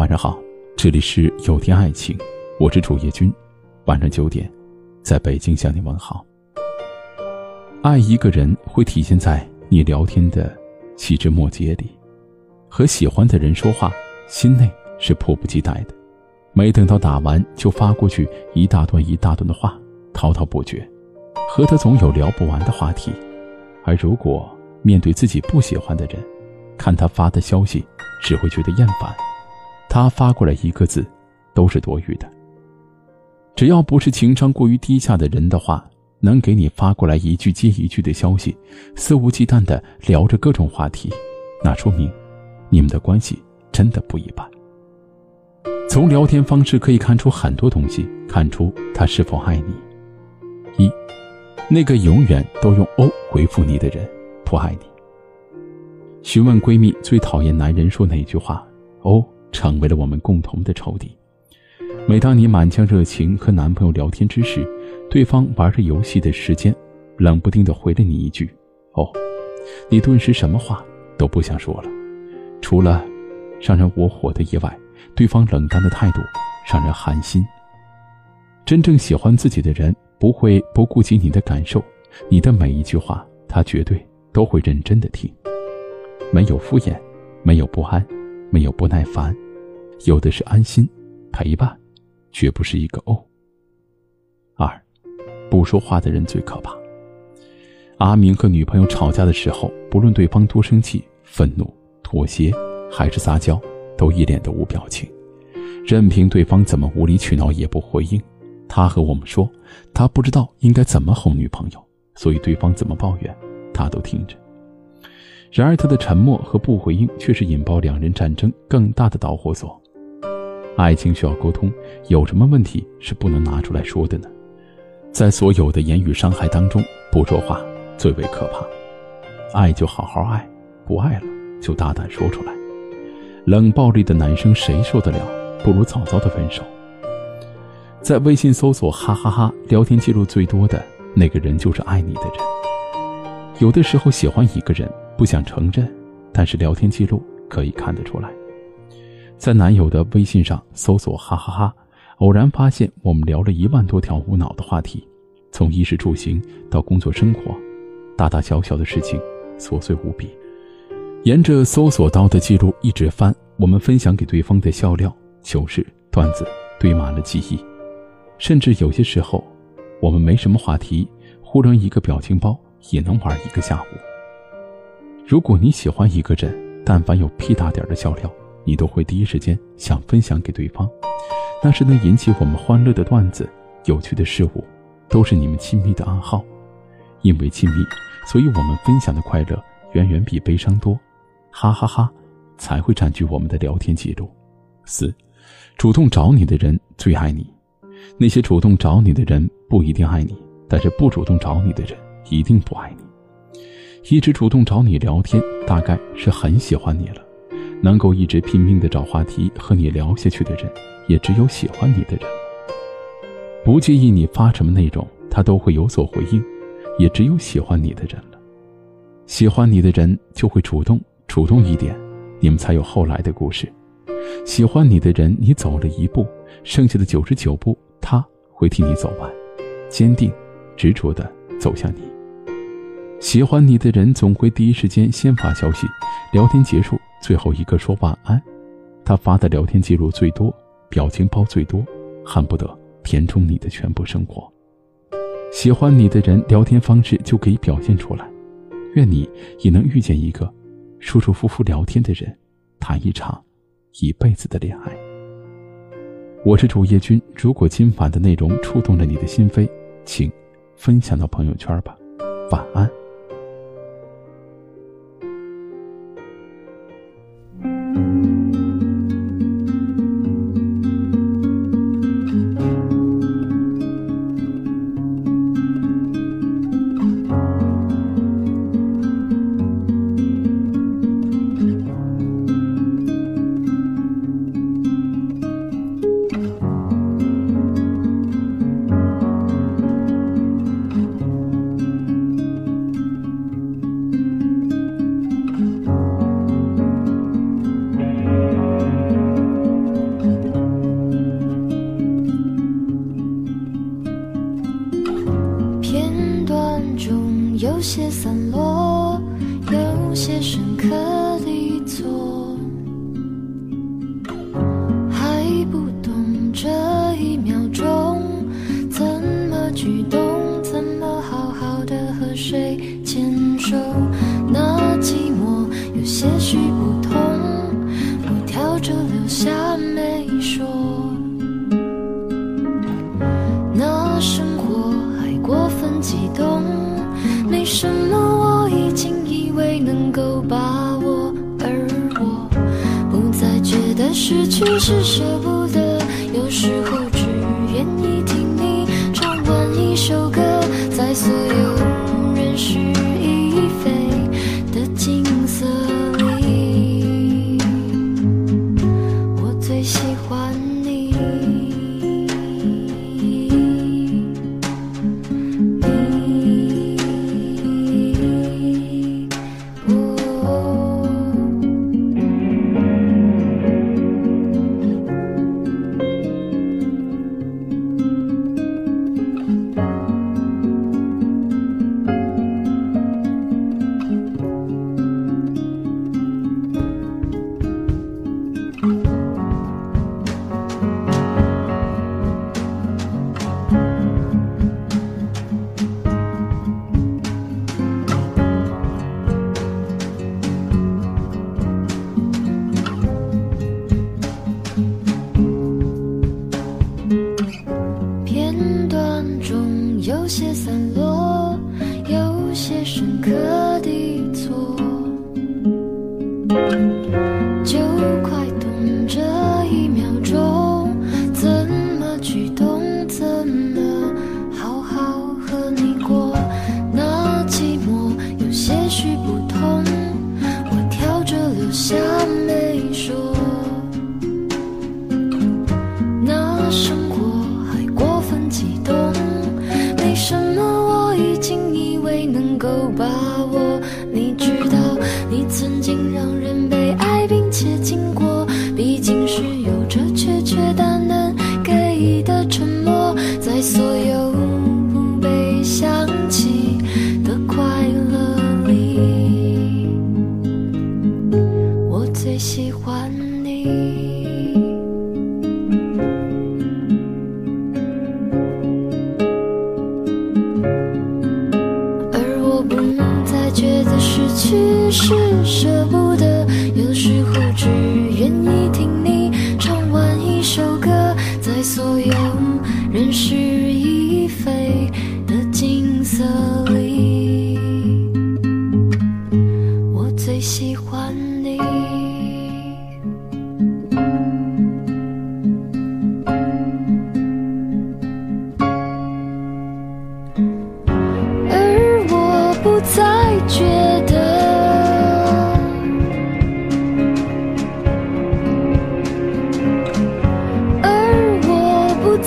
晚上好，这里是有天爱情，我是主页君。晚上九点，在北京向你问好。爱一个人会体现在你聊天的细枝末节里，和喜欢的人说话，心内是迫不及待的，没等到打完就发过去一大段一大段的话，滔滔不绝，和他总有聊不完的话题。而如果面对自己不喜欢的人，看他发的消息，只会觉得厌烦。他发过来一个字，都是多余的。只要不是情商过于低下的人的话，能给你发过来一句接一句的消息，肆无忌惮的聊着各种话题，那说明你们的关系真的不一般。从聊天方式可以看出很多东西，看出他是否爱你。一，那个永远都用“哦”回复你的人，不爱你。询问闺蜜最讨厌男人说哪句话，“哦”。成为了我们共同的仇敌。每当你满腔热情和男朋友聊天之时，对方玩着游戏的时间，冷不丁的回了你一句：“哦。”你顿时什么话都不想说了。除了让人窝火的以外，对方冷淡的态度让人寒心。真正喜欢自己的人不会不顾及你的感受，你的每一句话他绝对都会认真的听，没有敷衍，没有不安。没有不耐烦，有的是安心陪伴，绝不是一个哦。二，不说话的人最可怕。阿明和女朋友吵架的时候，不论对方多生气、愤怒、妥协还是撒娇，都一脸的无表情，任凭对方怎么无理取闹也不回应。他和我们说，他不知道应该怎么哄女朋友，所以对方怎么抱怨，他都听着。然而，他的沉默和不回应却是引爆两人战争更大的导火索。爱情需要沟通，有什么问题是不能拿出来说的呢？在所有的言语伤害当中，不说话最为可怕。爱就好好爱，不爱了就大胆说出来。冷暴力的男生谁受得了？不如早早的分手。在微信搜索“哈哈哈”聊天记录最多的那个人，就是爱你的人。有的时候喜欢一个人。不想承认，但是聊天记录可以看得出来。在男友的微信上搜索“哈哈哈”，偶然发现我们聊了一万多条无脑的话题，从衣食住行到工作生活，大大小小的事情，琐碎无比。沿着搜索到的记录一直翻，我们分享给对方的笑料、糗事、段子堆满了记忆，甚至有些时候，我们没什么话题，忽然一个表情包也能玩一个下午。如果你喜欢一个人，但凡有屁大点的笑料，你都会第一时间想分享给对方。那是能引起我们欢乐的段子、有趣的事物，都是你们亲密的暗号。因为亲密，所以我们分享的快乐远远比悲伤多。哈哈哈，才会占据我们的聊天记录。四，主动找你的人最爱你。那些主动找你的人不一定爱你，但是不主动找你的人一定不爱你。一直主动找你聊天，大概是很喜欢你了。能够一直拼命的找话题和你聊下去的人，也只有喜欢你的人。不介意你发什么内容，他都会有所回应，也只有喜欢你的人了。喜欢你的人就会主动，主动一点，你们才有后来的故事。喜欢你的人，你走了一步，剩下的九十九步，他会替你走完，坚定、执着的走向你。喜欢你的人总会第一时间先发消息，聊天结束最后一个说晚安。他发的聊天记录最多，表情包最多，恨不得填充你的全部生活。喜欢你的人聊天方式就可以表现出来。愿你也能遇见一个舒舒服服聊天的人，谈一场一辈子的恋爱。我是主页君，如果今晚的内容触动了你的心扉，请分享到朋友圈吧。晚安。有些散落，有些深刻，离错还不懂这一秒钟怎么举动，怎么好好的和谁牵手。不是舍不得。有些散落有些深刻。够把握你舍不得。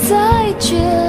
再见。